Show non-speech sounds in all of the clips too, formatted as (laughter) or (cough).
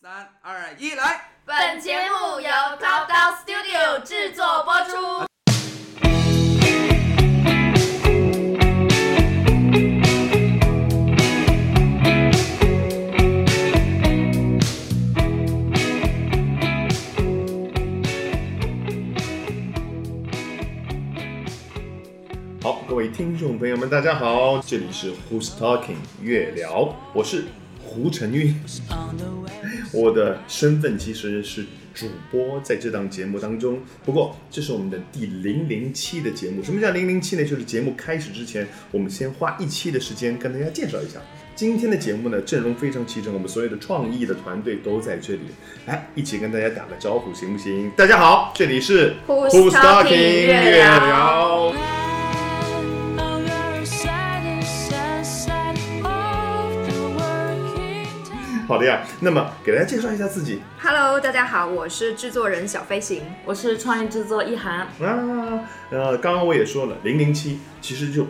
三二一，来！本节目由叨叨 Studio 制作播出。好，各位听众朋友们，大家好，这里是 Who's Talking 月聊，我是胡晨玉。(laughs) 我的身份其实是主播，在这档节目当中。不过，这是我们的第零零期的节目。什么叫零零期呢？就是节目开始之前，我们先花一期的时间跟大家介绍一下。今天的节目呢，阵容非常齐整，我们所有的创意的团队都在这里，来一起跟大家打个招呼，行不行？大家好，这里是 Who's Talking 月聊好的呀，那么给大家介绍一下自己 Hello，大家好，我是制作人小飞行。我是创意制作一涵，啊。呃，刚刚我也说了，零零七其实就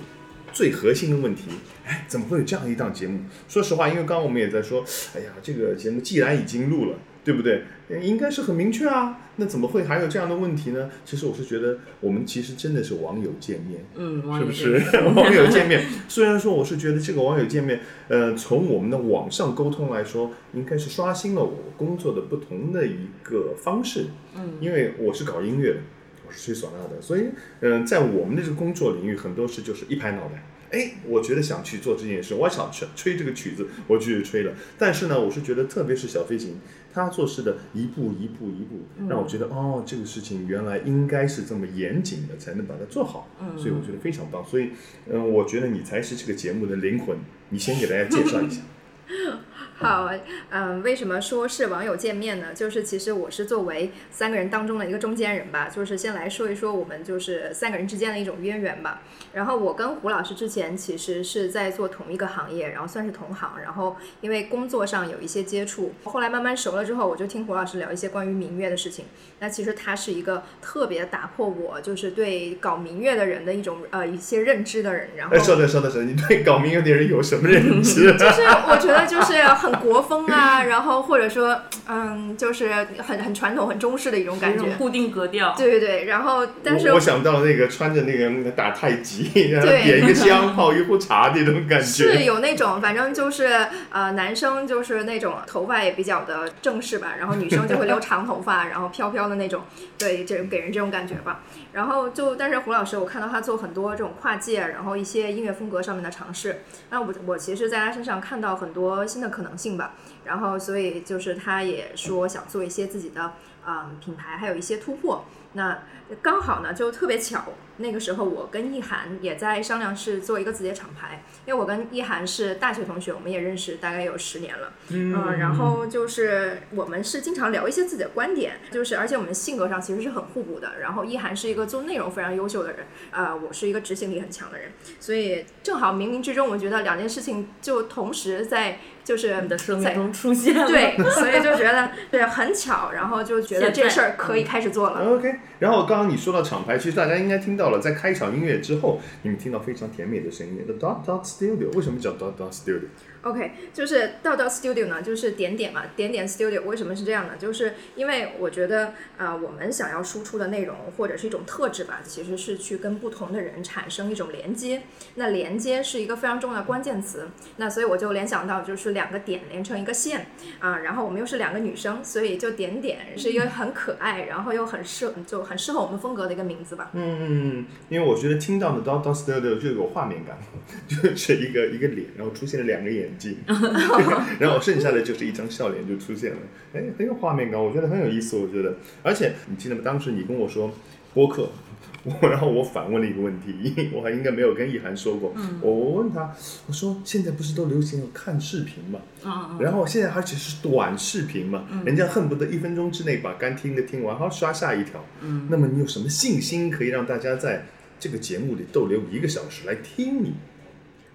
最核心的问题，哎，怎么会有这样一档节目？说实话，因为刚刚我们也在说，哎呀，这个节目既然已经录了，对不对？呃应该是很明确啊，那怎么会还有这样的问题呢？其实我是觉得，我们其实真的是网友见面，嗯，是不是？(laughs) 网友见面，虽然说我是觉得这个网友见面，呃，从我们的网上沟通来说，应该是刷新了我工作的不同的一个方式。嗯，因为我是搞音乐的，我是吹唢呐的，所以，嗯、在我们的这个工作领域，很多事就是一拍脑袋。哎，我觉得想去做这件事，我想去吹这个曲子，我就去吹了。但是呢，我是觉得，特别是小飞行，他做事的一步一步一步，让我觉得哦，这个事情原来应该是这么严谨的，才能把它做好。嗯所以我觉得非常棒。所以，嗯、我觉得你才是这个节目的灵魂。你先给大家介绍一下。(laughs) (laughs) 好，嗯、为什么说是网友见面呢？就是其实我是作为三个人当中的一个中间人吧，就是先来说一说我们就是三个人之间的一种渊源吧。然后我跟胡老师之前其实是在做同一个行业，然后算是同行，然后因为工作上有一些接触，后来慢慢熟了之后，我就听胡老师聊一些关于民乐的事情。那其实他是一个特别打破我就是对搞民乐的人的一种呃一些认知的人，然后哎，稍等，稍等，稍等，你对搞民乐的人有什么认知？就是我觉得就是很国风啊，然后或者说嗯，就是很很传统、很中式的一种感觉。固定格调。对对对，然后但是我我想到那个穿着那个那个打太极，然后对点一个香 (laughs) 泡一壶茶那种感觉是。有那种，反正就是呃，男生就是那种头发也比较的正式吧，然后女生就会留长头发，然后飘飘的那种，对，这给人这种感觉吧。然后就，但是胡老师，我看到他做很多这种跨界，然后一些音乐风格上面的尝试。那我我其实在他身上看到很多新的可能性吧。然后所以就是他也说想做一些自己的嗯品牌，还有一些突破。那刚好呢，就特别巧，那个时候我跟意涵也在商量是做一个自己的厂牌，因为我跟意涵是大学同学，我们也认识大概有十年了，嗯、然后就是我们是经常聊一些自己的观点，就是而且我们性格上其实是很互补的。然后意涵是一个做内容非常优秀的人，呃，我是一个执行力很强的人，所以正好冥冥之中，我觉得两件事情就同时在就是你的生在命中出现了。对，所以就觉得对很巧，然后就觉得这事儿可以开始做了。OK，然后刚刚你说到厂牌，其实大家应该听到了，在开场音乐之后，你们听到非常甜美的声音，The Dot Dot Studio，为什么叫 Dot Dot Studio？OK，就是道道 Studio 呢，就是点点嘛，点点 Studio 为什么是这样呢？就是因为我觉得，呃，我们想要输出的内容或者是一种特质吧，其实是去跟不同的人产生一种连接。那连接是一个非常重要的关键词。那所以我就联想到，就是两个点连成一个线啊，然后我们又是两个女生，所以就点点是一个很可爱，然后又很适就很适合我们风格的一个名字吧。嗯嗯嗯，因为我觉得听到的 Dot Dot Studio 就有画面感，(laughs) 就是一个一个脸，然后出现了两个眼睛，(laughs) 然后剩下的就是一张笑脸就出现了，哎，很有画面感，我觉得很有意思，我觉得，而且你记得吗？当时你跟我说播客。我然后我反问了一个问题，(laughs) 我还应该没有跟意涵说过。我我问他，我说现在不是都流行看视频吗？嗯嗯然后现在而且是短视频嘛，人家恨不得一分钟之内把该听的听完，好刷下一条。嗯，那么你有什么信心可以让大家在这个节目里逗留一个小时来听你？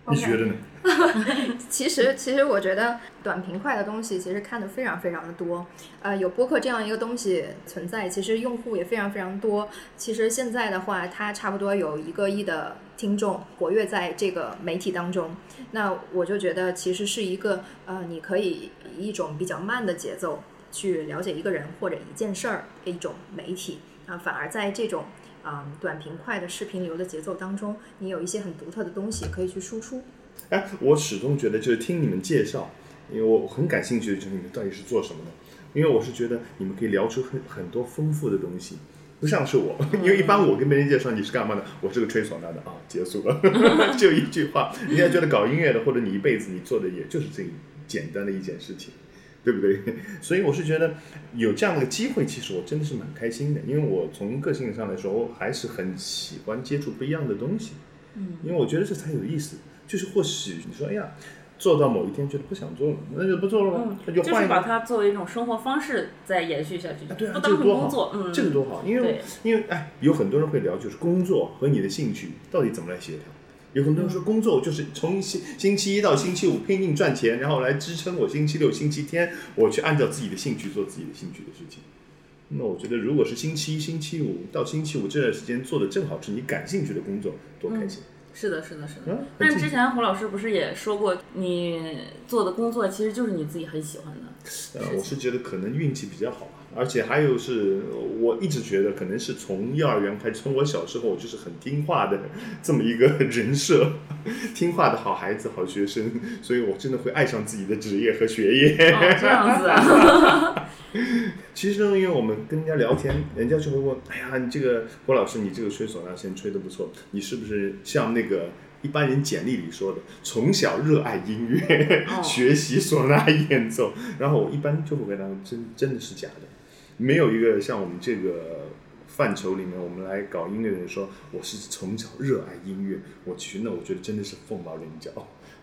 你觉得呢？(laughs) 其实，其实我觉得短平快的东西其实看的非常非常的多。呃，有播客这样一个东西存在，其实用户也非常非常多。其实现在的话，它差不多有一个亿的听众活跃在这个媒体当中。那我就觉得，其实是一个呃，你可以以一种比较慢的节奏去了解一个人或者一件事儿的一种媒体啊，反而在这种啊短平快的视频流的节奏当中，你有一些很独特的东西可以去输出。哎，我始终觉得就是听你们介绍，因为我很感兴趣，就是你们到底是做什么的。因为我是觉得你们可以聊出很很多丰富的东西，不像是我，(laughs) 因为一般我跟别人介绍你是干嘛的，我是个吹唢呐的啊，结束了，(laughs) 就一句话。人家觉得搞音乐的，或者你一辈子你做的也就是这简单的一件事情，对不对？(laughs) 所以我是觉得有这样的机会，其实我真的是蛮开心的，因为我从个性上来说，我还是很喜欢接触不一样的东西，嗯，因为我觉得这才有意思。就是或许你说，哎呀，做到某一天觉得不想做了，那就不做了嗯，那就就是换一个。把它作为一种生活方式再延续下去，啊，对啊，不这个多好，嗯，这个多好，因为因为哎，有很多人会聊，就是工作和你的兴趣到底怎么来协调。有很多人说工作就是从星星期一到星期五拼命赚钱，然后来支撑我星期六、星期天我去按照自己的兴趣做自己的兴趣的事情。那我觉得，如果是星期一、星期五到星期五这段时间做的正好是你感兴趣的工作，多开心！是的，是的，是的。嗯，但很之前胡老师不是也说过，你做的工作其实就是你自己很喜欢的。呃，我是觉得可能运气比较好吧，而且还有是我一直觉得可能是从幼儿园开始，从我小时候我就是很听话的这么一个 (laughs) 人设，听话的好孩子、好学生，所以我真的会爱上自己的职业和学业。哦，这样子啊。(laughs) (laughs) 其实呢，因为我们跟人家聊天，人家就会问：“哎呀，你这个郭老师，你这个吹唢呐先吹的不错，你是不是像那个一般人简历里说的，从小热爱音乐，(laughs) 哦学习唢呐演奏？”然后我一般就会回答：“真真的是假的，没有一个像我们这个范畴里面，我们来搞音乐的人说我是从小热爱音乐。我去，那我觉得真的是凤毛麟角，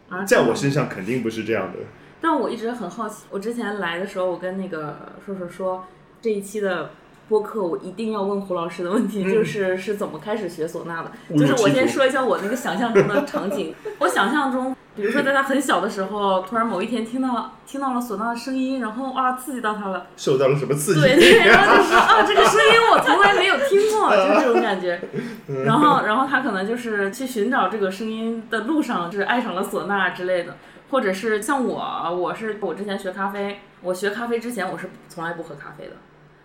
啊在我身上肯定不是这样的。”但我一直很好奇，我之前来的时候，我跟那个硕硕说，这一期的播客我一定要问胡老师的问题，嗯就是是怎么开始学唢呐的。就是我先说一下我那个想象中的场景，我想象中，比如说在他很小的时候，突然某一天听到听到了唢呐的声音，然后啊刺激到他了，受到了什么刺激？对对，(laughs) 然后就说啊这个声音我从来没有听过，就是这种感觉。嗯 (laughs) 然后然后他可能就是去寻找这个声音的路上，就是爱上了唢呐之类的。或者是像我，我是我之前学咖啡，我学咖啡之前我是从来不喝咖啡的，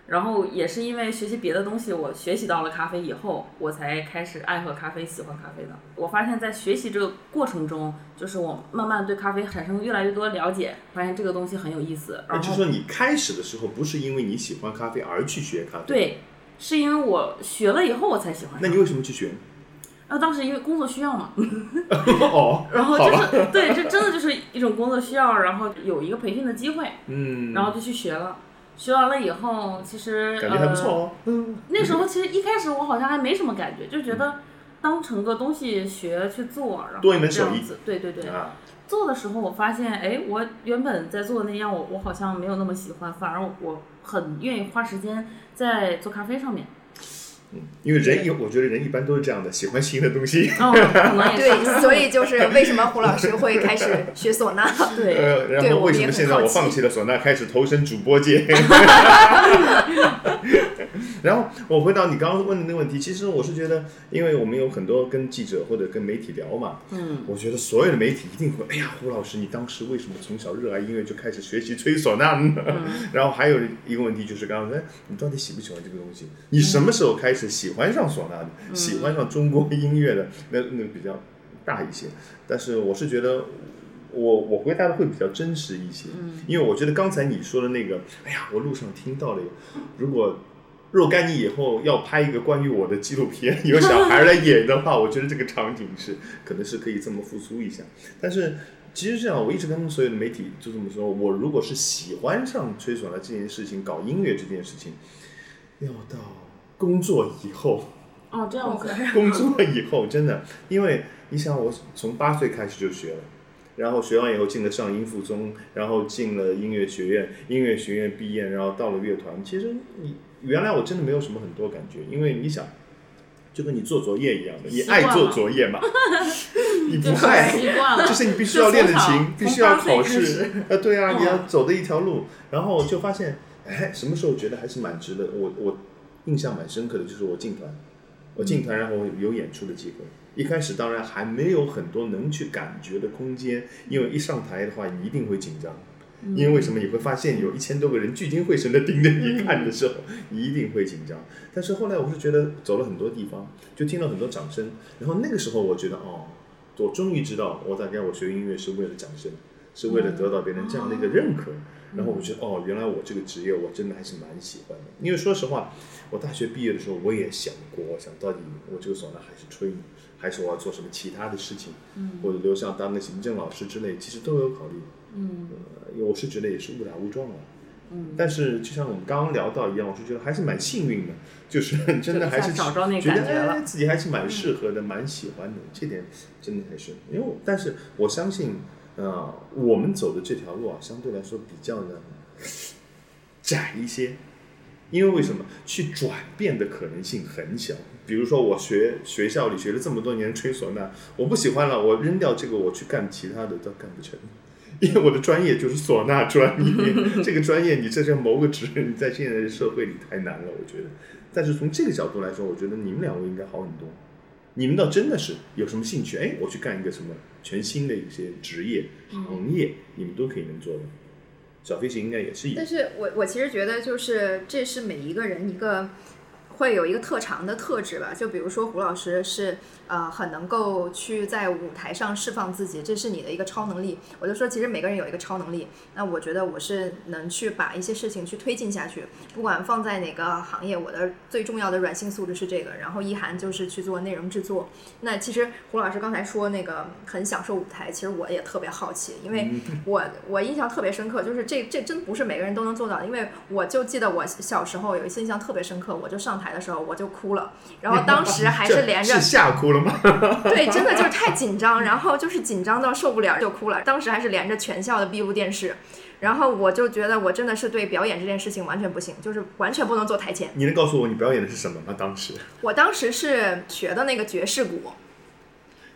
然后也是因为学习别的东西，我学习到了咖啡以后，我才开始爱喝咖啡，喜欢咖啡的。我发现，在学习这个过程中，就是我慢慢对咖啡产生越来越多了解，发现这个东西很有意思。然后那就是说，你开始的时候不是因为你喜欢咖啡而去学咖啡，，对，是因为我学了以后我才喜欢。那你为什么去学？那当时因为工作需要嘛，(laughs) 哦，然后就是对，这真的就是一种工作需要，然后有一个培训的机会，嗯，然后就去学了。学完了以后，其实感觉还不错呃。哦，嗯，(laughs) 那时候其实一开始我好像还没什么感觉，就觉得当成个东西学去做，然后多一门手艺。对对对，啊，做的时候我发现，哎，我原本在做的那样，我我好像没有那么喜欢，反而我很愿意花时间在做咖啡上面。因为人一，我觉得人一般都是这样的，喜欢新的东西，哦。(laughs) 对，所以就是为什么胡老师会开始学唢呐。(laughs) 对，呃，然后为什么现在我放弃了唢呐，开始投身主播界？然后我回答你刚刚问的那个问题，其实我是觉得，因为我们有很多跟记者或者跟媒体聊嘛，嗯，我觉得所有的媒体一定会，哎呀，胡老师，你当时为什么从小热爱音乐就开始学习吹唢呐呢？(laughs) 然后还有一个问题就是刚刚说，哎你到底喜不喜欢这个东西？你什么时候开始喜欢上唢呐的？喜欢上中国音乐的？那那个比较大一些。但是我是觉得。我我回答的会比较真实一些，因为我觉得刚才你说的那个，哎呀，我路上听到了，如果若干年以后要拍一个关于我的纪录片，(laughs) 有小孩来演的话，我觉得这个场景是可能是可以这么复苏一下。但是其实这样，我一直跟所有的媒体就这么说，我如果是喜欢上吹唢呐这件事情，搞音乐这件事情，要到工作以后，哦，这样子。(laughs) 工作以后真的，因为你想，我从八岁开始就学了。然后学完以后进了上音附中，然后进了音乐学院，音乐学院毕业，然后到了乐团。其实你原来我真的没有什么很多感觉，因为你想，就跟你做作业一样的，你爱做作业嘛，(laughs) 你不爱，就是你必须要练的琴，必须要考试。对啊，嗯。你要走的一条路，然后就发现，哎，什么时候觉得还是蛮值得？我我印象蛮深刻的，就是我进团，我进团，然后有演出的机会。一开始当然还没有很多能去感觉的空间，因为一上台的话，你一定会紧张。因为为什么你会发现有一千多个人聚精会神的盯着你看的时候，你一定会紧张。但是后来我是觉得走了很多地方，就听了很多掌声，然后那个时候我觉得哦，我终于知道我大概我学音乐是为了掌声，是为了得到别人这样的一个认可。然后我觉得哦，原来我这个职业我真的还是蛮喜欢的。因为说实话，我大学毕业的时候我也想过，我想到底我这个唢呐还是吹呢，还是我要做什么其他的事情，或者留校当个行政老师之类，其实都有考虑。嗯呃，我是觉得也是误打误撞了。嗯，但是就像我们刚刚聊到一样，我是觉得还是蛮幸运的，(laughs) 就是真的还是觉得感觉了哎自己还是蛮适合的，蛮喜欢的，这点真的还是因为，但是我相信，呃，我们走的这条路啊，相对来说比较的窄一些，因为为什么去转变的可能性很小？比如说我学学校里学了这么多年吹唢呐，我不喜欢了，我扔掉这个，我去干其他的都干不成。因为我的专业就是唢呐专业，这个专业你在这谋个职，你在现在的社会里太难了，我觉得。但是从这个角度来说，我觉得你们两位应该好很多。你们倒真的是有什么兴趣，哎，我去干一个什么全新的一些职业行业，你们都可以能做的。小飞行应该也是一样但。是我我其实觉得就是这是每一个人一个会有一个特长的特质吧。就比如说胡老师是呃很能够去在舞台上释放自己，这是你的一个超能力。我就说其实每个人有一个超能力，那我觉得我是能去把一些事情去推进下去，不管放在哪个行业，我的最重要的软性素质是这个。然后一涵就是去做内容制作。那其实胡老师刚才说那个很享受舞台，其实我也特别好奇，因为我我印象特别深刻，就是这这真不是每个人都能做到的，因为我就记得我小时候有一次印象特别深刻，我就上台的时候我就哭了，然后 (laughs) 当时还是连着是吓哭了吗？(laughs) 对，真的就是太紧张，然后就是紧张到受不了就哭了。当时还是连着全校的闭路电视，然后我就觉得我真的是对表演这件事情完全不行，就是完全不能坐台前。你能告诉我你表演的是什么吗？当时我当时是学的那个爵士鼓，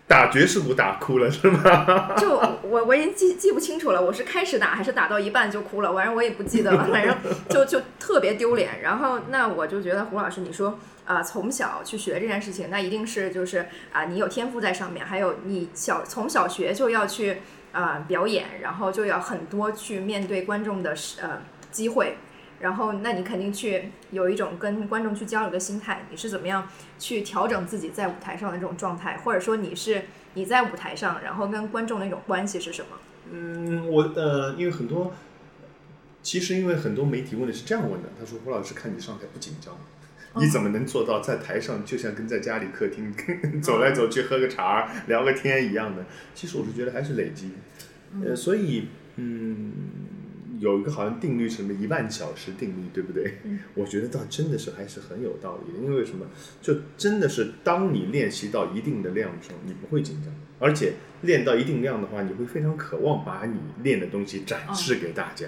打爵士鼓打哭了是吗？就我我已经记记不清楚了，我是开始打还是打到一半就哭了，反正我也不记得了，反正就就特别丢脸。然后那我就觉得胡老师你说啊、从小去学这件事情，那一定是就是啊、你有天赋在上面，还有你小从小学就要去啊、表演，然后就要很多去面对观众的呃机会。然后，那你肯定去有一种跟观众去交流的心态。你是怎么样去调整自己在舞台上的这种状态，或者说你是你在舞台上，然后跟观众那种关系是什么？嗯，我呃，因为很多，其实因为很多媒体问的是这样问的，他说胡老师看你上台不紧张，你怎么能做到在台上就像跟在家里客厅 (laughs) 走来走去喝个茶聊个天一样的？其实我是觉得还是累积，呃，所以嗯。有一个好像定律什么一万小时定律，对不对？我觉得倒真的是还是很有道理的，因为什么？就真的是当你练习到一定的量的时候，你不会紧张，而且练到一定量的话，你会非常渴望把你练的东西展示给大家。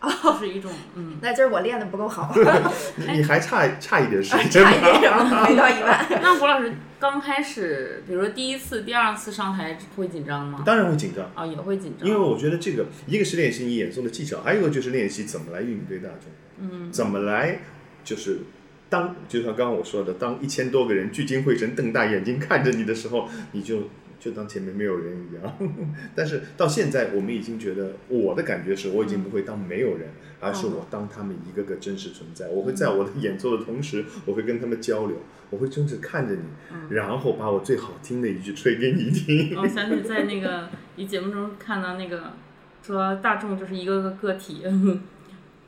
就是一种嗯。那今儿我练的不够好，(laughs) 你你还差差一点时间差一吗？点儿没到一万。那胡老师刚开始，比如说第一次、第二次上台会紧张吗？当然会紧张，哦，也会紧张。因为我觉得这个一个是练习你演奏的技巧，还有一个就是练习怎么来应对大众，嗯，怎么来就是当就像刚刚我说的，当一千多个人聚精会神、瞪大眼睛看着你的时候，你就就当前面没有人一样。(laughs) 但是到现在，我们已经觉得我的感觉是我已经不会当没有人，而是我当他们一个个真实存在。我会在我的演奏的同时，我会跟他们交流，我会真是看着你，然后把我最好听的一句吹给你听。我想起在那个你节目中看到那个说大众就是一个个个体，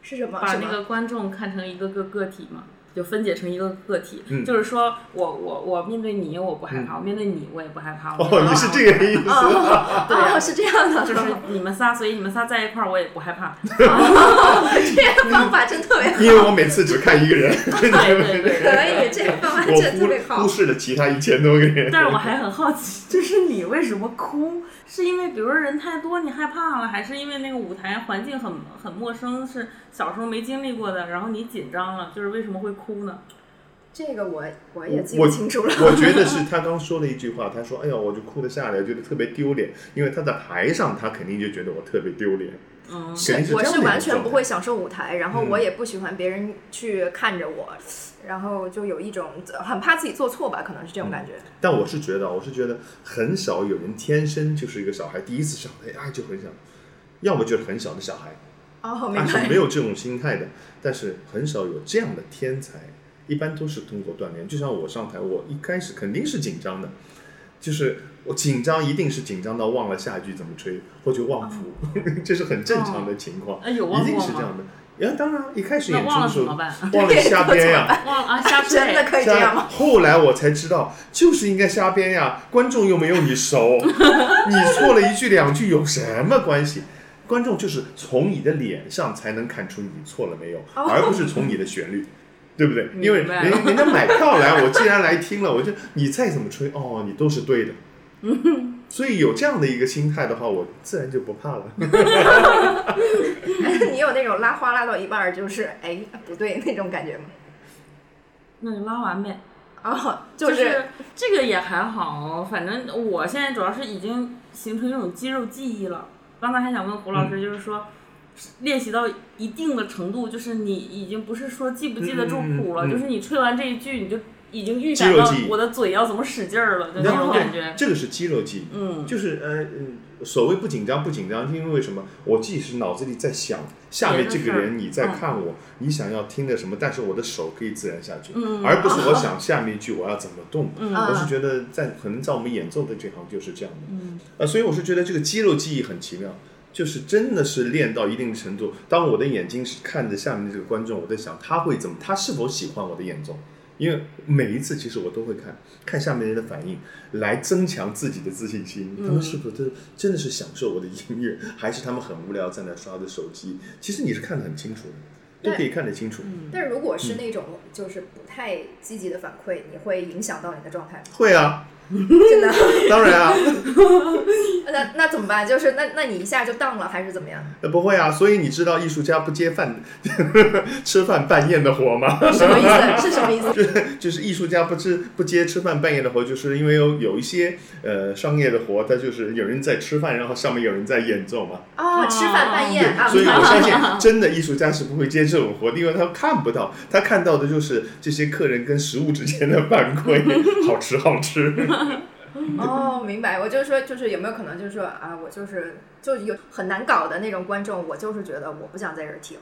是什么？把？那个观众看成一个个个体嘛，就分解成一个个体。嗯就是说我我我面对你我不害怕，我面对你我也不害怕。我哦，你是这个意思。(laughs) 哦，是这样的，就是你们仨，所以你们仨在一块儿我也不害怕。(laughs) 这个方法真特别好，因为我每次只看一个人，(laughs) 对对对对。可以，这个方法真的特别好忽忽。视了其他一千多个人。但是我还很好奇，就是你为什么哭？是因为比如说人太多你害怕了，还是因为那个舞台环境很很陌生，是小时候没经历过的，然后你紧张了，就是为什么会哭呢？这个我我也记不清楚了。我觉得是他 (laughs) 刚说了一句话，他说：“哎呀，我就哭得下来，觉得特别丢脸，因为他在台上，他肯定就觉得我特别丢脸。”嗯，是我是完全不会享受舞台，然后嗯我也不喜欢别人去看着我，然后就有一种很怕自己做错吧，可能是这种感觉。但我是觉得，我是觉得很少有人天生就是一个小孩，第一次上台哎就很想，要么就是很小的小孩，哦，明白他是没。有这种心态的。但是很少有这样的天才，一般都是通过锻炼。就像我上台，我一开始肯定是紧张的，就是我紧张一定是紧张到忘了下一句怎么吹，或者忘谱，(laughs) 这是很正常的情况，哎有一定？是这样的。呀，当然，一开始演出的时候忘了怎么办？忘了瞎编呀，(laughs) 忘了啊，瞎 (laughs) 真的配。可以这样吗？后来我才知道，就是应该瞎编呀，观众又没有你熟，你错了一句两句有什么关系？观众就是从你的脸上才能看出你错了没有，哦而不是从你的旋律，(laughs) 对不对？因为人人家买票来，我既然来听了，我就你再怎么吹，哦，你都是对的。(laughs) 所以有这样的一个心态的话，我自然就不怕了。(laughs) 你有那种拉花拉到一半儿就是哎不对那种感觉吗？那就拉完呗。哦，就是是这个也还好，反正我现在主要是已经形成一种肌肉记忆了。刚才还想问胡老嗯师，就是说。练习到一定的程度，就是你已经不是说记不记得住谱了，嗯嗯嗯就是你吹完这一句，你就已经预感到我的嘴要怎么使劲儿了，就那种感觉。这个是肌肉记忆。嗯，就是呃嗯，所谓不紧张不紧张，因为为什么？我即使脑子里在想下面这个人你在看我，你想要听的什么，但是我的手可以自然下去，嗯而不是我想下面一句我要怎么动。嗯我是觉得在可能在我们演奏的这行就是这样的，嗯呃，所以我是觉得这个肌肉记忆很奇妙。就是真的是练到一定程度，当我的眼睛是看着下面这个观众，我在想他会怎么，他是否喜欢我的演奏？因为每一次其实我都会看看下面人的反应，来增强自己的自信心。他们是不是真真的是享受我的音乐，还是他们很无聊在那刷着手机？其实你是看得很清楚的，都可以看得清楚。但如果是那种就是不太积极的反馈，你会影响到你的状态吗？会啊，真的？(laughs) 当然啊，(laughs) 那那怎么办？就是那那你一下就当了，还是怎么样？呃不会啊。所以你知道艺术家不接饭 (laughs) 吃饭半宴的活吗？什么意思？是什么意思？就是艺术家不吃不接吃饭半夜的活，就是因为有有一些呃商业的活，它就是有人在吃饭，然后上面有人在演奏嘛。哦，吃饭半夜啊！所以我相信真的艺术家是不会接这种活的，因为他看不到，他看到的就是这些客人跟食物之间的反馈，好吃好吃。(laughs) 哦，明白。我就是说，就是有没有可能，就是说啊，我就是就有很难搞的那种观众，我就是觉得我不想在这儿听，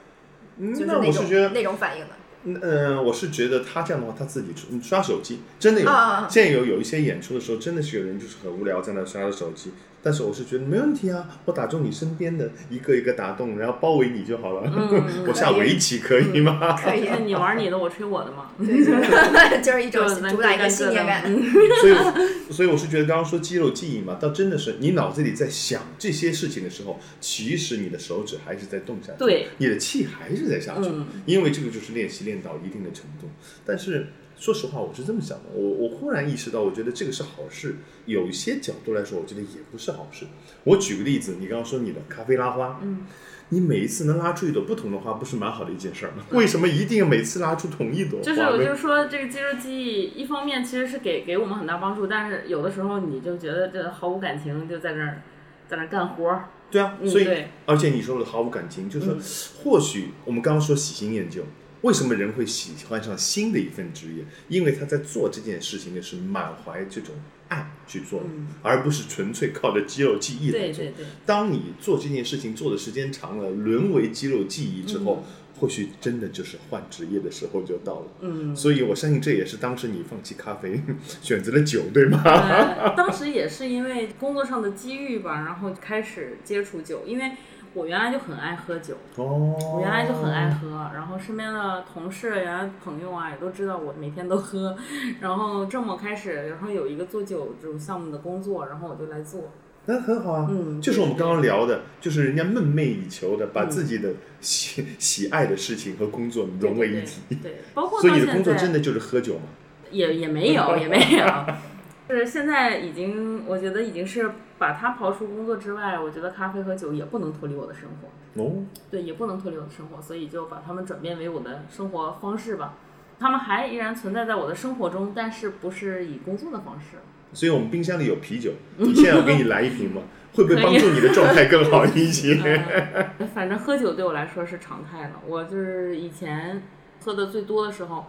嗯就是那那种我是觉得，那种反应的。嗯，我是觉得他这样的话，他自己刷刷手机，真的有。现在有有一些演出的时候，真的是有人就是很无聊在那刷着手机，但是我是觉得没问题啊，我打中你身边的一个一个打动，然后包围你就好了。嗯 (laughs) 我下围棋可以吗？可以，你玩你的，我吹我的嘛。(laughs) 对，(laughs) 就是一种主打一个信念感。嗯所以，所以我是觉得刚刚说肌肉记忆嘛，倒真的是你脑子里在想这些事情的时候，其实你的手指还是在动下去，对，你的气还是在下去，嗯因为这个就是练习练到一定的程度。但是说实话，我是这么想的，我我忽然意识到，我觉得这个是好事。有一些角度来说，我觉得也不是好事。我举个例子，你刚刚说你的咖啡拉花，嗯，你每一次能拉出一朵不同的花，不是蛮好的一件事儿吗？为什么一定要每次拉出同一朵花？就是我就是说，这个肌肉记忆一方面其实是给给我们很大帮助，但是有的时候你就觉得这毫无感情，就在那儿在那儿干活儿。对啊，嗯，所以对，而且你说的毫无感情，就是或许我们刚刚说喜新厌旧，为什么人会喜欢上新的一份职业？因为他在做这件事情的是满怀这种爱去做的，嗯而不是纯粹靠着肌肉记忆来做。对对对，当你做这件事情做的时间长了，沦为肌肉记忆之后，或许真的就是换职业的时候就到了。嗯。所以我相信这也是当时你放弃咖啡，(laughs) 选择了酒，对吗？呃，当时也是因为工作上的机遇吧，然后开始接触酒，因为我原来就很爱喝酒，哦，我原来就很爱喝，然后身边的同事、原来朋友啊也都知道我每天都喝，然后这么开始，然后有一个做酒这种项目的工作，然后我就来做，那很好啊，嗯就是我们刚刚聊的，就是人家梦寐以求的，把自己的喜 (laughs) 喜爱的事情和工作融为一体。对对对，包括所以你的工作真的就是喝酒吗？也也没有也没有，就 (laughs) 是现在已经我觉得已经是把它刨出工作之外，我觉得咖啡和酒也不能脱离我的生活。哦，对，也不能脱离我的生活，所以就把它们转变为我的生活方式吧。他们还依然存在在我的生活中，但是不是以工作的方式。所以我们冰箱里有啤酒，(laughs) 你现在我给你来一瓶吗？会不会帮助你的状态更好一些？(laughs) 呃反正喝酒对我来说是常态了。我就是以前喝的最多的时候，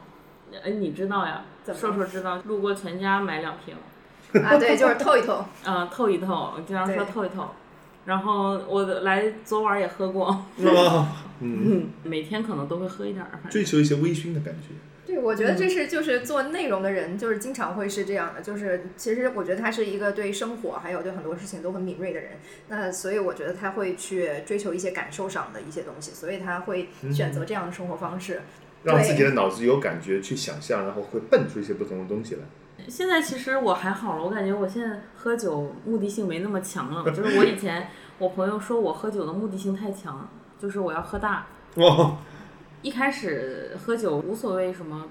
哎，你知道呀，怎么瘦瘦知道，路过全家买两瓶，啊，对，就是透一透。(laughs) 嗯、透一透，经常说透一透。然后我来昨晚也喝过，啊，(laughs) 嗯，嗯，每天可能都会喝一点儿，反正追求一些微醺的感觉。对，我觉得这是就是做内容的人，就是经常会是这样的，就是其实我觉得他是一个对生活还有对很多事情都很敏锐的人，那所以我觉得他会去追求一些感受上的一些东西，所以他会选择这样的生活方式。让自己的脑子有感觉去想象，然后会蹦出一些不同的东西来。现在其实我还好了，我感觉我现在喝酒目的性没那么强了。(laughs) 就是我以前我朋友说我喝酒的目的性太强，就是我要喝大。哦，一开始喝酒无所谓什么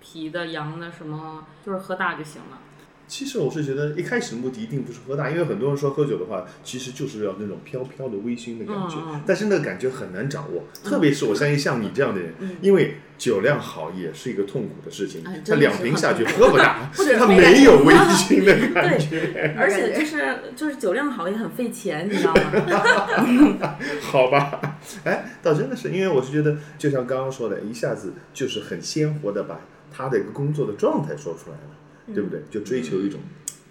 啤的、洋的什么，就是喝大就行了。其实我是觉得一开始目的一定不是喝大，因为很多人说喝酒的话，其实就是要那种飘飘的微醺的感觉，但是那个感觉很难掌握，特别是我相信像你这样的人，嗯。因为酒量好也是一个痛苦的事情，他两瓶下去喝不大，(laughs) 他没有微醺的感觉，而且就是就是酒量好也很费钱，你知道吗？(laughs) 好吧？哎，倒真的是，因为我是觉得，就像刚刚说的，一下子就是很鲜活的把他的一个工作的状态说出来了，对不对？就追求一种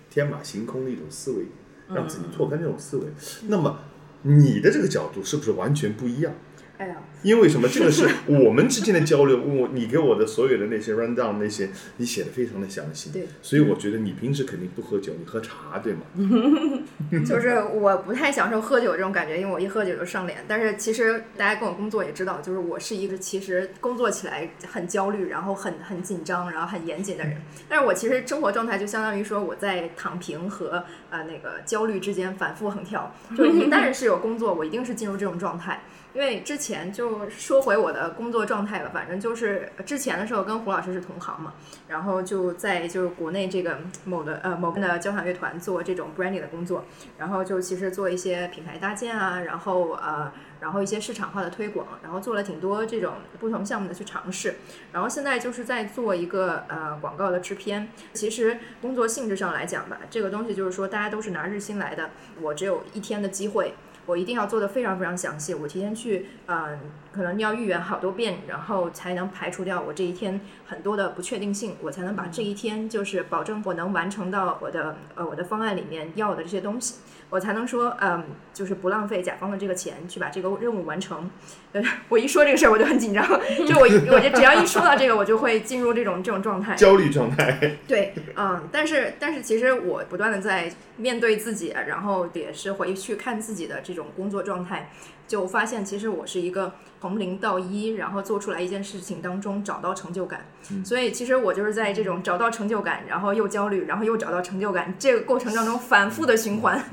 天马行空的一种思维，让自己拓宽这种思维。那么你的这个角度是不是完全不一样？哎呀，因为什么？这个是 (laughs) 我们之间的交流。我你给我的所有的那些 run down 那些，你写的非常的详细。对，所以我觉得你平时肯定不喝酒，你喝茶对吗？(laughs) 就是我不太享受喝酒这种感觉，因为我一喝酒就上脸。但是其实大家跟我工作也知道，就是我是一个其实工作起来很焦虑，然后很很紧张，然后很严谨的人。但是我其实生活状态就相当于说我在躺平和呃那个焦虑之间反复横跳。就一旦 (laughs) 是有工作，我一定是进入这种状态。因为之前就说回我的工作状态吧，反正就是之前的时候跟胡老师是同行嘛，然后就在就是国内这个某的呃某边的交响乐团做这种 branding 的工作，然后就其实做一些品牌搭建啊，然后呃然后一些市场化的推广，然后做了挺多这种不同项目的去尝试，然后现在就是在做一个呃广告的制片。其实工作性质上来讲吧，这个东西就是说大家都是拿日薪来的，我只有一天的机会。我一定要做的非常非常详细，我提前去，嗯、可能要预演好多遍，然后才能排除掉我这一天很多的不确定性，我才能把这一天就是保证我能完成到我的呃我的方案里面要的这些东西，我才能说，嗯，就是不浪费甲方的这个钱去把这个任务完成。呃，我一说这个事儿我就很紧张，就我我就只要一说到这个，我就会进入这种这种状态。焦虑状态。(laughs) 对，嗯，但是但是其实我不断的在面对自己，然后也是回去看自己的这种工作状态，就发现其实我是一个从零到一，然后做出来一件事情当中找到成就感。所以其实我就是在这种找到成就感，然后又焦虑，然后又找到成就感这个过程当中反复的循环。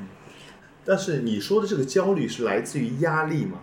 但是你说的这个焦虑是来自于压力吗？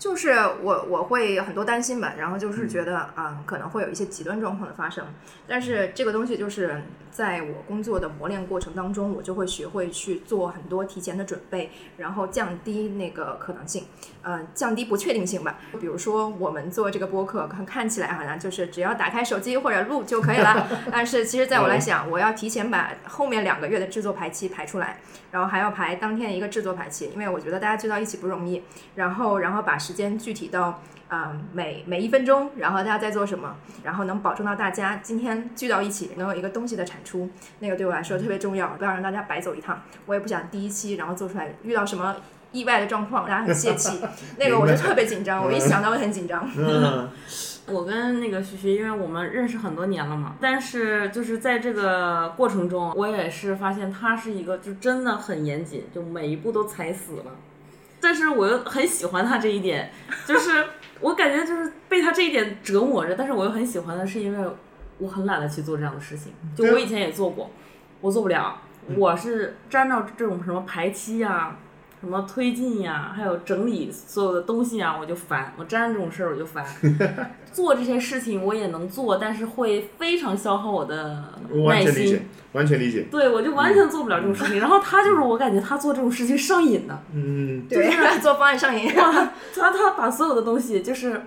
就是我我会很多担心吧，然后就是觉得啊、可能会有一些极端状况的发生，但是这个东西就是在我工作的磨练过程当中，我就会学会去做很多提前的准备，然后降低那个可能性，呃，降低不确定性吧。比如说我们做这个播客，看看起来好像就是只要打开手机或者录就可以了，(laughs) 但是其实在我来讲，我要提前把后面两个月的制作排期排出来，然后还要排当天的一个制作排期，因为我觉得大家聚到一起不容易，然后然后把时间具体到。啊、每每一分钟，然后大家在做什么，然后能保证到大家今天聚到一起能有一个东西的产出，那个对我来说特别重要，不要让大家白走一趟。我也不想第一期然后做出来遇到什么意外的状况，大家很泄气，(laughs) 那个我就特别紧张，我一想到我很紧张。嗯，(laughs) 我跟那个徐徐，因为我们认识很多年了嘛，但是就是在这个过程中，我也是发现他是一个就真的很严谨，就每一步都踩死了。但是我又很喜欢他这一点，就是我感觉就是被他这一点折磨着，但是我又很喜欢他是因为我很懒得去做这样的事情，就我以前也做过，我做不了，我是沾着这种什么排期呀、什么推进呀，还有整理所有的东西啊，我就烦。我沾着这种事儿我就烦。(laughs) 做这些事情我也能做，但是会非常消耗我的耐我完全理解心。，完全理解。对，我就完全做不了这种事情。然后他就是我感觉他做这种事情上瘾的，嗯，对，(laughs) 做方案上瘾。哇，他他把所有的东西就是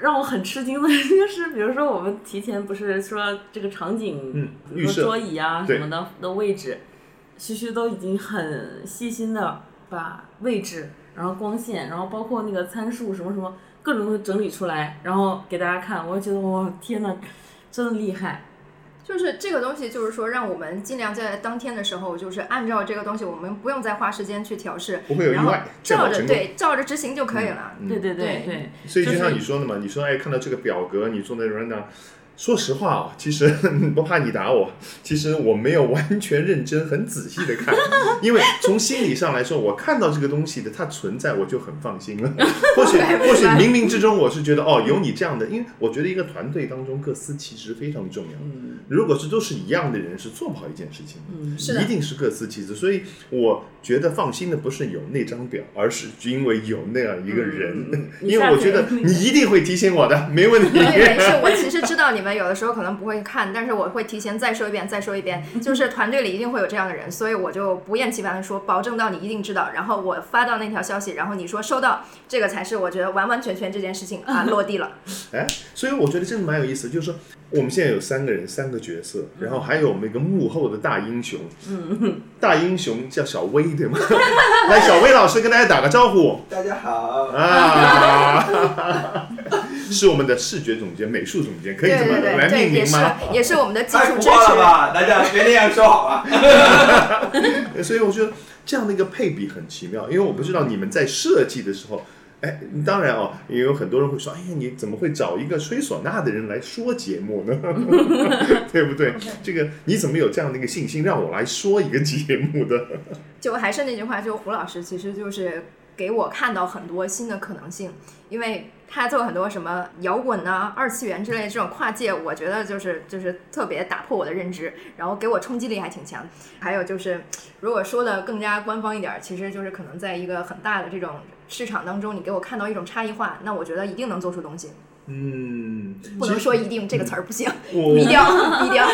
让我很吃惊的就是，比如说我们提前不是说这个场景，嗯比如说桌椅啊什么的的位置，徐徐都已经很细心的把位置，然后光线，然后包括那个参数什么什么各种都整理出来，然后给大家看，我就觉得哇天呐，真的厉害。就是这个东西，就是说让我们尽量在当天的时候，就是按照这个东西，我们不用再花时间去调试，不会有意然后外照着对照着执行就可以了。嗯对对对对对，所以就就是像你说的嘛，你说哎，看到这个表格，你做那 rundown，说实话啊，其实 (laughs) 不怕你打我，其实我没有完全认真、很仔细的看，因为从心理上来说，我看到这个东西的它存在，我就很放心了。(laughs) 或许或许冥冥之中，我是觉得哦，有你这样的，因为我觉得一个团队当中各司其职非常重要。如果是都是一样的人，是做不好一件事情的。嗯是的一定是各司其职，所以我觉得放心的不是有那张表，而是因为有那样一个人，嗯 (laughs) 因为我觉得你一定会提醒我的，没问题。对，没事，我其实知道你们有的时候可能不会看，但是我会提前再说一遍，再说一遍，就是团队里一定会有这样的人，所以我就不厌其烦的说，保证到你一定知道，然后我发到那条消息，然后你说收到，这个才是我觉得完完全全这件事情啊落地了。(laughs) 哎，所以我觉得真的蛮有意思，就是说我们现在有三个人，三个角色，然后还有我们一个幕后的大英雄，嗯，大英雄叫小薇，对吗？(laughs) 来，小薇老师跟大家打个招呼。大家好，啊，(laughs) 是我们的视觉总监、美术总监，可以对这么来对对对，也是命名吗？也是我们的技太术支浮夸了持。吧？大家别那样说好吧？(laughs) 所以我觉得这样的一个配比很奇妙，因为我不知道你们在设计的时候，哎，当然哦，也有很多人会说，哎呀，你怎么会找一个吹唢呐的人来说节目呢？(laughs) 对不对？(laughs) 这个你怎么有这样的一个信心让我来说一个节目的？就还是那句话，就胡老师其实就是给我看到很多新的可能性，因为他做很多什么摇滚啊、二次元之类的这种跨界，我觉得就是就是特别打破我的认知，然后给我冲击力还挺强。还有就是，如果说的更加官方一点儿，其实就是可能在一个很大的这种市场当中，你给我看到一种差异化，那我觉得一定能做出东西。嗯，不能说一定这个词儿不行，我低调低调。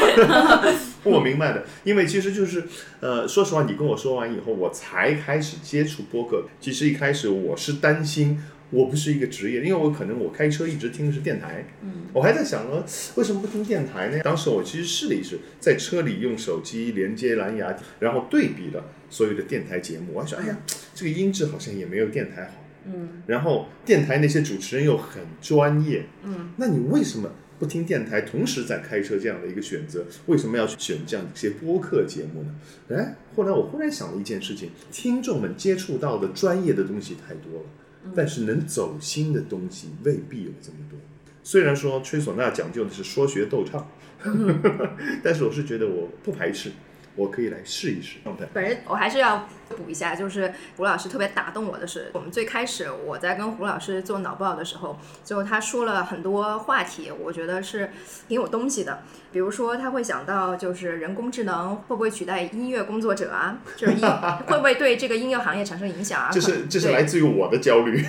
(laughs) 我明白的，因为其实就是，呃，说实话，你跟我说完以后，我才开始接触播客。其实一开始我是担心，我不是一个职业，因为我可能我开车一直听的是电台，嗯，我还在想呢，为什么不听电台呢？当时我其实试了一试，在车里用手机连接蓝牙，然后对比了所有的电台节目，我还说，哎呀，这个音质好像也没有电台好。嗯，然后电台那些主持人又很专业，嗯，那你为什么不听电台，同时在开车这样的一个选择？为什么要去选这样一些播客节目呢？哎，后来我忽然想了一件事情：听众们接触到的专业的东西太多了，但是能走心的东西未必有这么多。虽然说吹唢呐讲究的是说学逗唱，(laughs) 但是我是觉得我不排斥，我可以来试一试。本人我还是要补一下，就是胡老师特别打动我的是，我们最开始我在跟胡老师做脑报的时候，就他说了很多话题，我觉得是挺有东西的。比如说他会想到，就是人工智能会不会取代音乐工作者啊？(laughs) 就是音会不会对这个音乐行业产生影响啊？这是这是来自于我的焦虑。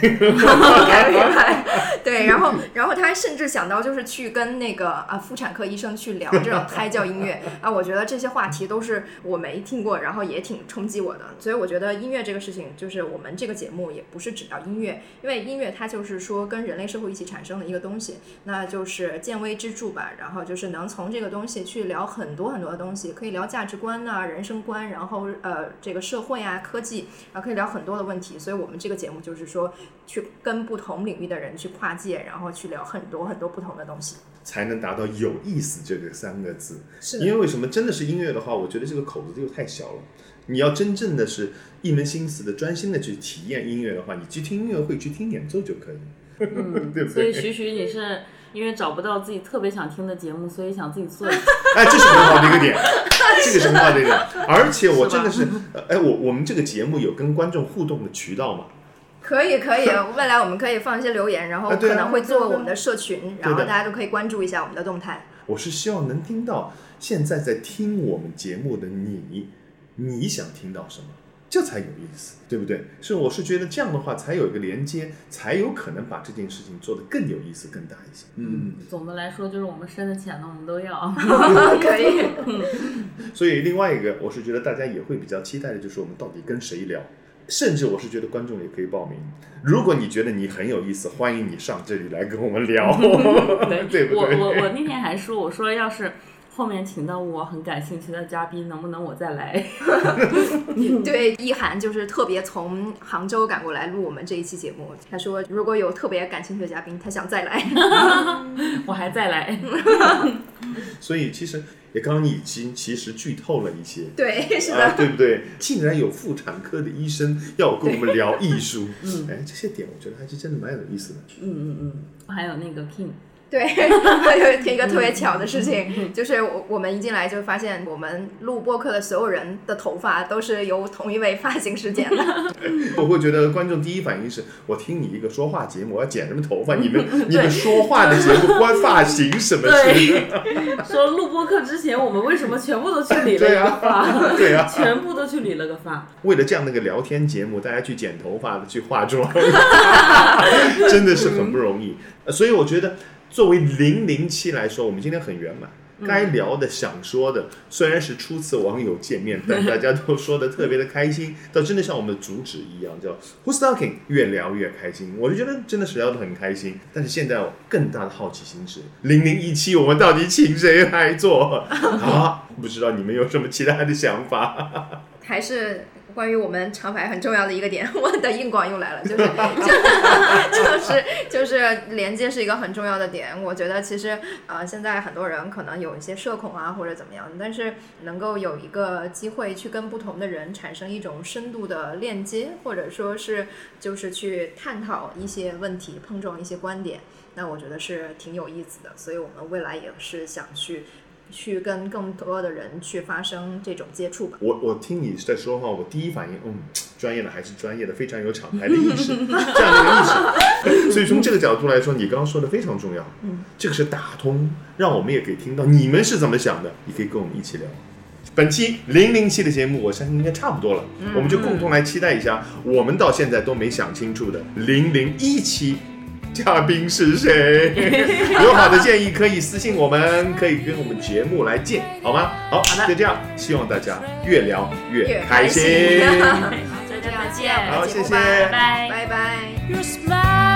对，(laughs) 然后然后他还甚至想到就是去跟那个啊妇产科医生去聊这种胎教音乐啊，我觉得这些话题都是我没听过，然后也挺冲击我的，所以我觉得音乐这个事情，就是我们这个节目也不是只聊音乐，因为音乐它就是说跟人类社会一起产生的一个东西，那就是见微知著吧，然后就是能从这个东西去聊很多很多的东西，可以聊价值观呐、人生观，然后呃这个社会啊、科技，然后可以聊很多的问题，所以我们这个节目就是说去跟不同领域的人去跨界，然后去聊很多很多不同的东西。才能达到有意思这个三个字。是因为为什么真的是音乐的话，我觉得这个口子就太小了。你要真正的是一门心思的、专心的去体验音乐的话，你去听音乐会、去听演奏就可以，嗯对不所以对？徐徐你是因为找不到自己特别想听的节目，所以想自己做。哎，这是很好的一个点，(laughs) 这个是很好的一个点。而且我真的是，呃哎，我我们这个节目有跟观众互动的渠道嘛？可以可以，(laughs) 未来我们可以放一些留言，然后可能会做我们的社群，然后大家都可以关注一下我们的动态。我是希望能听到现在在听我们节目的你，你想听到什么，这才有意思，对不对？是我是觉得这样的话才有一个连接，才有可能把这件事情做得更有意思、更大一些。嗯，总的来说，就是我们深的浅的我们都要。(laughs) 可以，所以另外一个，我是觉得大家也会比较期待的，就是我们到底跟谁聊。甚至我是觉得观众也可以报名。如果你觉得你很有意思，欢迎你上这里来跟我们聊，(laughs) 对不对？我我我那天还说，我说要是后面请到我很感兴趣的嘉宾，能不能我再来？(laughs) (laughs) 对，意涵就是特别从杭州赶过来录我们这一期节目。他说如果有特别感兴趣的嘉宾，他想再来。(laughs) 我还再来。所以其实也刚刚你已经其实剧透了一些，对，是啊，的，对不对？竟然有妇产科的医生要跟我们聊艺术，嗯哎，这些点我觉得还是真的蛮有意思的。嗯嗯嗯，还有那个 King，对，(laughs) 有一个特别巧的事嗯情，就是我我们一进来就发现，我们录播客的所有人的头发都是由同一位发型师剪的。(laughs) (laughs) 我会觉得观众第一反应是我听你一个说话节目，我要剪什么头发？你们你们说话的节目关发型什么事？对，说录播课之前，我们为什么全部都去理了个对啊发？对啊全部都去理了个发。为了这样的一个聊天节目，大家去剪头发的，去化妆，真的是很不容易。呃所以我觉得，作为零零七来说，我们今天很圆满。该聊的、想说的，虽然是初次网友见面，但大家都说的特别的开心，(laughs) 倒真的像我们的主旨一样，叫 Who's Talking，越聊越开心。我就觉得真的是聊得很开心。但是现在有更大的好奇心是，零零一七我们到底请谁来做 (laughs) 啊？不知道你们有什么其他的想法？(laughs) 还是关于我们长牌很重要的一个点，(laughs) 我的硬广又来了，就是就 (laughs) 就是就是连接是一个很重要的点。我觉得其实呃，现在很多人可能有一些社恐啊或者怎么样，但是能够有一个机会去跟不同的人产生一种深度的链接，或者说是就是去探讨一些问题，碰撞一些观点，那我觉得是挺有意思的。所以我们未来也是想去。去跟更多的人去发生这种接触吧。我我听你在说话，我第一反应，嗯，专业的还是专业的，非常有厂牌的意识，(laughs) 这样的一个意识。所以从这个角度来说，你刚刚说的非常重要，嗯，这个是打通，让我们也可以听到你们是怎么想的，也可以跟我们一起聊。本期零零期的节目，我相信应该差不多了，我们就共同来期待一下，我们到现在都没想清楚的零零一期。嘉宾是谁？(laughs) 有好的建议可以私信我们，可以跟我们节目来见，好吗？好，好的就这样，希望大家越聊越越开开心心。(laughs) 大家再见，好谢谢拜拜。拜拜。